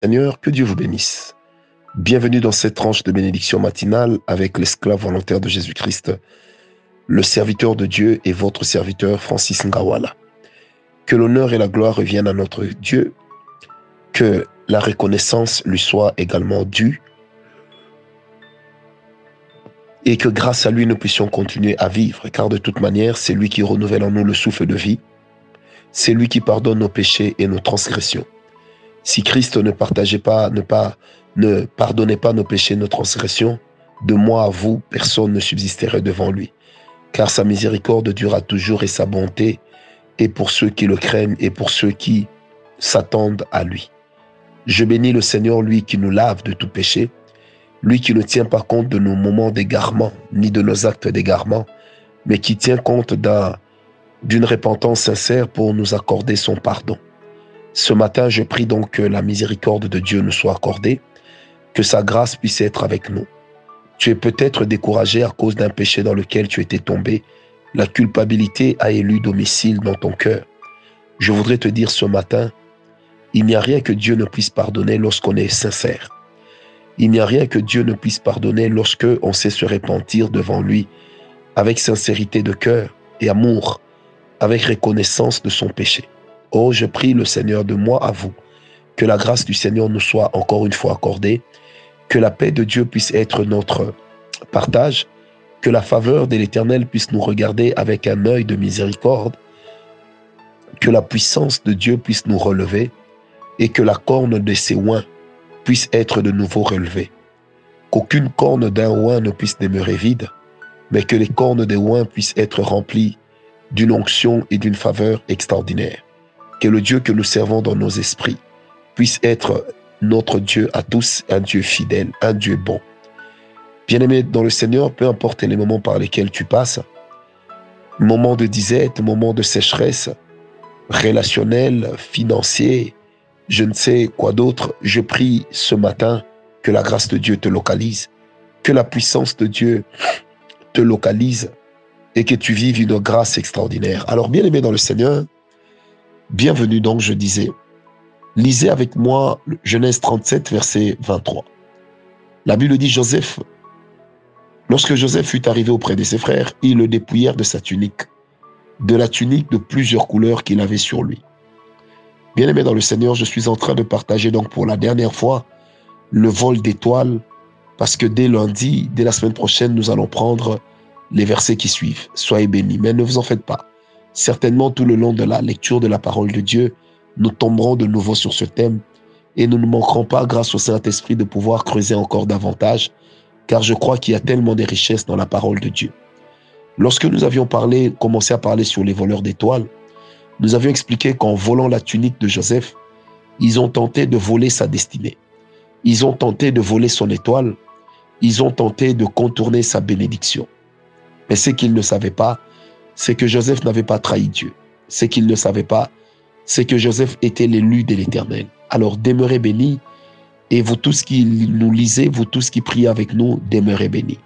Seigneur, que Dieu vous bénisse. Bienvenue dans cette tranche de bénédiction matinale avec l'esclave volontaire de Jésus-Christ, le serviteur de Dieu et votre serviteur Francis Ngawala. Que l'honneur et la gloire reviennent à notre Dieu, que la reconnaissance lui soit également due et que grâce à lui nous puissions continuer à vivre, car de toute manière, c'est lui qui renouvelle en nous le souffle de vie, c'est lui qui pardonne nos péchés et nos transgressions. Si Christ ne partageait pas, ne pas, ne pardonnait pas nos péchés, nos transgressions, de moi à vous, personne ne subsisterait devant lui. Car sa miséricorde durera toujours et sa bonté est pour ceux qui le craignent et pour ceux qui s'attendent à lui. Je bénis le Seigneur, lui qui nous lave de tout péché, lui qui ne tient pas compte de nos moments d'égarement, ni de nos actes d'égarement, mais qui tient compte d'une repentance sincère pour nous accorder son pardon. Ce matin, je prie donc que la miséricorde de Dieu nous soit accordée, que sa grâce puisse être avec nous. Tu es peut-être découragé à cause d'un péché dans lequel tu étais tombé. La culpabilité a élu domicile dans ton cœur. Je voudrais te dire ce matin, il n'y a rien que Dieu ne puisse pardonner lorsqu'on est sincère. Il n'y a rien que Dieu ne puisse pardonner lorsque on sait se repentir devant lui avec sincérité de cœur et amour, avec reconnaissance de son péché. Oh, je prie le Seigneur de moi à vous, que la grâce du Seigneur nous soit encore une fois accordée, que la paix de Dieu puisse être notre partage, que la faveur de l'Éternel puisse nous regarder avec un œil de miséricorde, que la puissance de Dieu puisse nous relever et que la corne de ses oins puisse être de nouveau relevée. Qu'aucune corne d'un oin ne puisse demeurer vide, mais que les cornes des oins puissent être remplies d'une onction et d'une faveur extraordinaire que le Dieu que nous servons dans nos esprits puisse être notre Dieu à tous, un Dieu fidèle, un Dieu bon. Bien-aimé dans le Seigneur, peu importe les moments par lesquels tu passes, moments de disette, moments de sécheresse, relationnel, financier, je ne sais quoi d'autre, je prie ce matin que la grâce de Dieu te localise, que la puissance de Dieu te localise et que tu vives une grâce extraordinaire. Alors, bien aimé dans le Seigneur, Bienvenue donc, je disais. Lisez avec moi Genèse 37, verset 23. La Bible dit Joseph, lorsque Joseph fut arrivé auprès de ses frères, ils le dépouillèrent de sa tunique, de la tunique de plusieurs couleurs qu'il avait sur lui. Bien-aimé dans le Seigneur, je suis en train de partager donc pour la dernière fois le vol d'étoiles, parce que dès lundi, dès la semaine prochaine, nous allons prendre les versets qui suivent. Soyez bénis, mais ne vous en faites pas. Certainement, tout le long de la lecture de la parole de Dieu, nous tomberons de nouveau sur ce thème et nous ne manquerons pas, grâce au Saint-Esprit, de pouvoir creuser encore davantage, car je crois qu'il y a tellement de richesses dans la parole de Dieu. Lorsque nous avions parlé, commencé à parler sur les voleurs d'étoiles, nous avions expliqué qu'en volant la tunique de Joseph, ils ont tenté de voler sa destinée. Ils ont tenté de voler son étoile. Ils ont tenté de contourner sa bénédiction. Mais ce qu'ils ne savaient pas, c'est que Joseph n'avait pas trahi Dieu. Ce qu'il ne savait pas, c'est que Joseph était l'élu de l'Éternel. Alors demeurez bénis, et vous tous qui nous lisez, vous tous qui priez avec nous, demeurez bénis.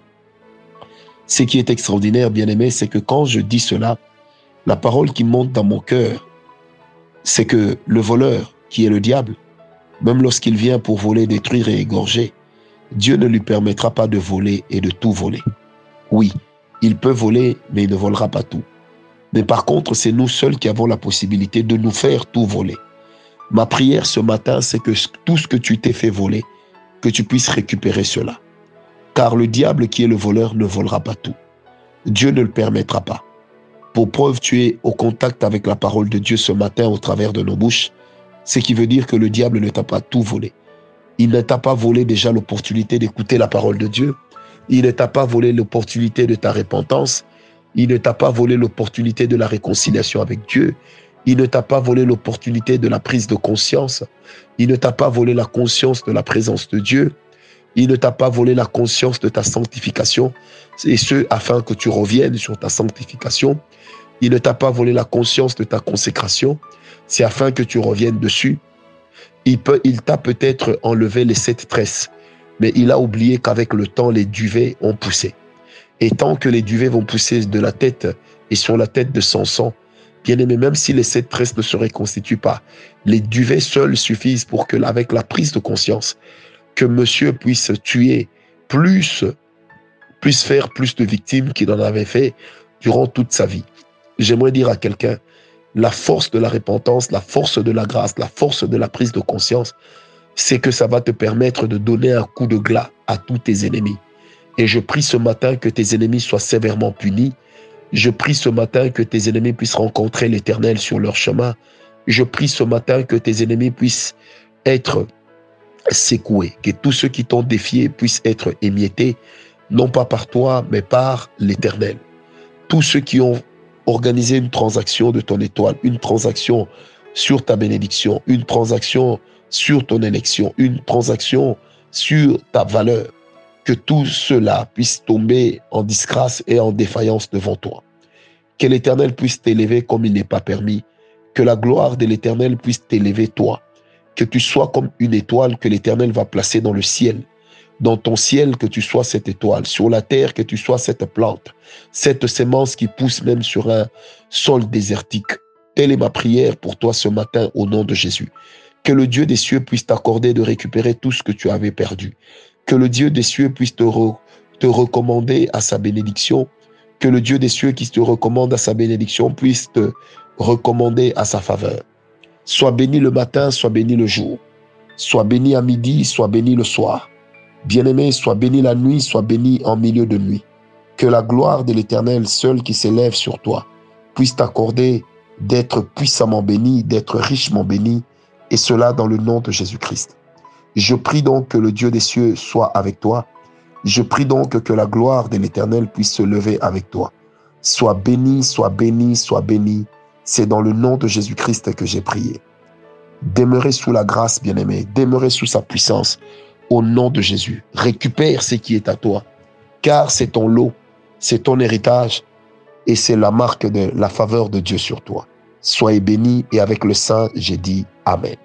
Ce qui est extraordinaire, bien aimé, c'est que quand je dis cela, la parole qui monte dans mon cœur, c'est que le voleur, qui est le diable, même lorsqu'il vient pour voler, détruire et égorger, Dieu ne lui permettra pas de voler et de tout voler. Oui, il peut voler, mais il ne volera pas tout. Mais par contre, c'est nous seuls qui avons la possibilité de nous faire tout voler. Ma prière ce matin, c'est que tout ce que tu t'es fait voler, que tu puisses récupérer cela. Car le diable qui est le voleur ne volera pas tout. Dieu ne le permettra pas. Pour preuve, tu es au contact avec la parole de Dieu ce matin au travers de nos bouches, ce qui veut dire que le diable ne t'a pas tout volé. Il ne t'a pas volé déjà l'opportunité d'écouter la parole de Dieu. Il ne t'a pas volé l'opportunité de ta repentance. Il ne t'a pas volé l'opportunité de la réconciliation avec Dieu. Il ne t'a pas volé l'opportunité de la prise de conscience. Il ne t'a pas volé la conscience de la présence de Dieu. Il ne t'a pas volé la conscience de ta sanctification, et ce, afin que tu reviennes sur ta sanctification. Il ne t'a pas volé la conscience de ta consécration, c'est afin que tu reviennes dessus. Il, t'a peut-être enlevé les sept tresses, mais il a oublié qu'avec le temps, les duvets ont poussé. Et tant que les duvets vont pousser de la tête et sur la tête de Samson, Bien-aimé, même si les sept tresses ne se reconstituent pas, les duvets seuls suffisent pour que, avec la prise de conscience, que monsieur puisse tuer plus, puisse faire plus de victimes qu'il en avait fait durant toute sa vie. J'aimerais dire à quelqu'un, la force de la repentance, la force de la grâce, la force de la prise de conscience, c'est que ça va te permettre de donner un coup de glas à tous tes ennemis. Et je prie ce matin que tes ennemis soient sévèrement punis. Je prie ce matin que tes ennemis puissent rencontrer l'Éternel sur leur chemin. Je prie ce matin que tes ennemis puissent être secoués, que tous ceux qui t'ont défié puissent être émiettés, non pas par toi, mais par l'Éternel. Tous ceux qui ont organisé une transaction de ton étoile, une transaction sur ta bénédiction, une transaction sur ton élection, une transaction sur ta valeur, que tout cela puisse tomber en disgrâce et en défaillance devant toi. Que l'Éternel puisse t'élever comme il n'est pas permis. Que la gloire de l'Éternel puisse t'élever toi. Que tu sois comme une étoile que l'Éternel va placer dans le ciel. Dans ton ciel, que tu sois cette étoile. Sur la terre, que tu sois cette plante. Cette sémence qui pousse même sur un sol désertique. Telle est ma prière pour toi ce matin au nom de Jésus. Que le Dieu des cieux puisse t'accorder de récupérer tout ce que tu avais perdu. Que le Dieu des cieux puisse te, recommander à sa bénédiction. Que le Dieu des cieux qui te recommande à sa bénédiction puisse te recommander à sa faveur. Sois béni le matin, sois béni le jour. Sois béni à midi, sois béni le soir. Bien-aimé, sois béni la nuit, sois béni en milieu de nuit. Que la gloire de l'Éternel seul qui s'élève sur toi puisse t'accorder d'être puissamment béni, d'être richement béni, et cela dans le nom de Jésus-Christ. Je prie donc que le Dieu des cieux soit avec toi. Je prie donc que la gloire de l'Éternel puisse se lever avec toi. Sois béni, sois béni, sois béni. C'est dans le nom de Jésus-Christ que j'ai prié. Demeurez sous la grâce, bien-aimé. Demeurez sous sa puissance. Au nom de Jésus. Récupère ce qui est à toi. Car c'est ton lot, c'est ton héritage et c'est la marque de la faveur de Dieu sur toi. Soyez bénis et avec le Saint, j'ai dit Amen.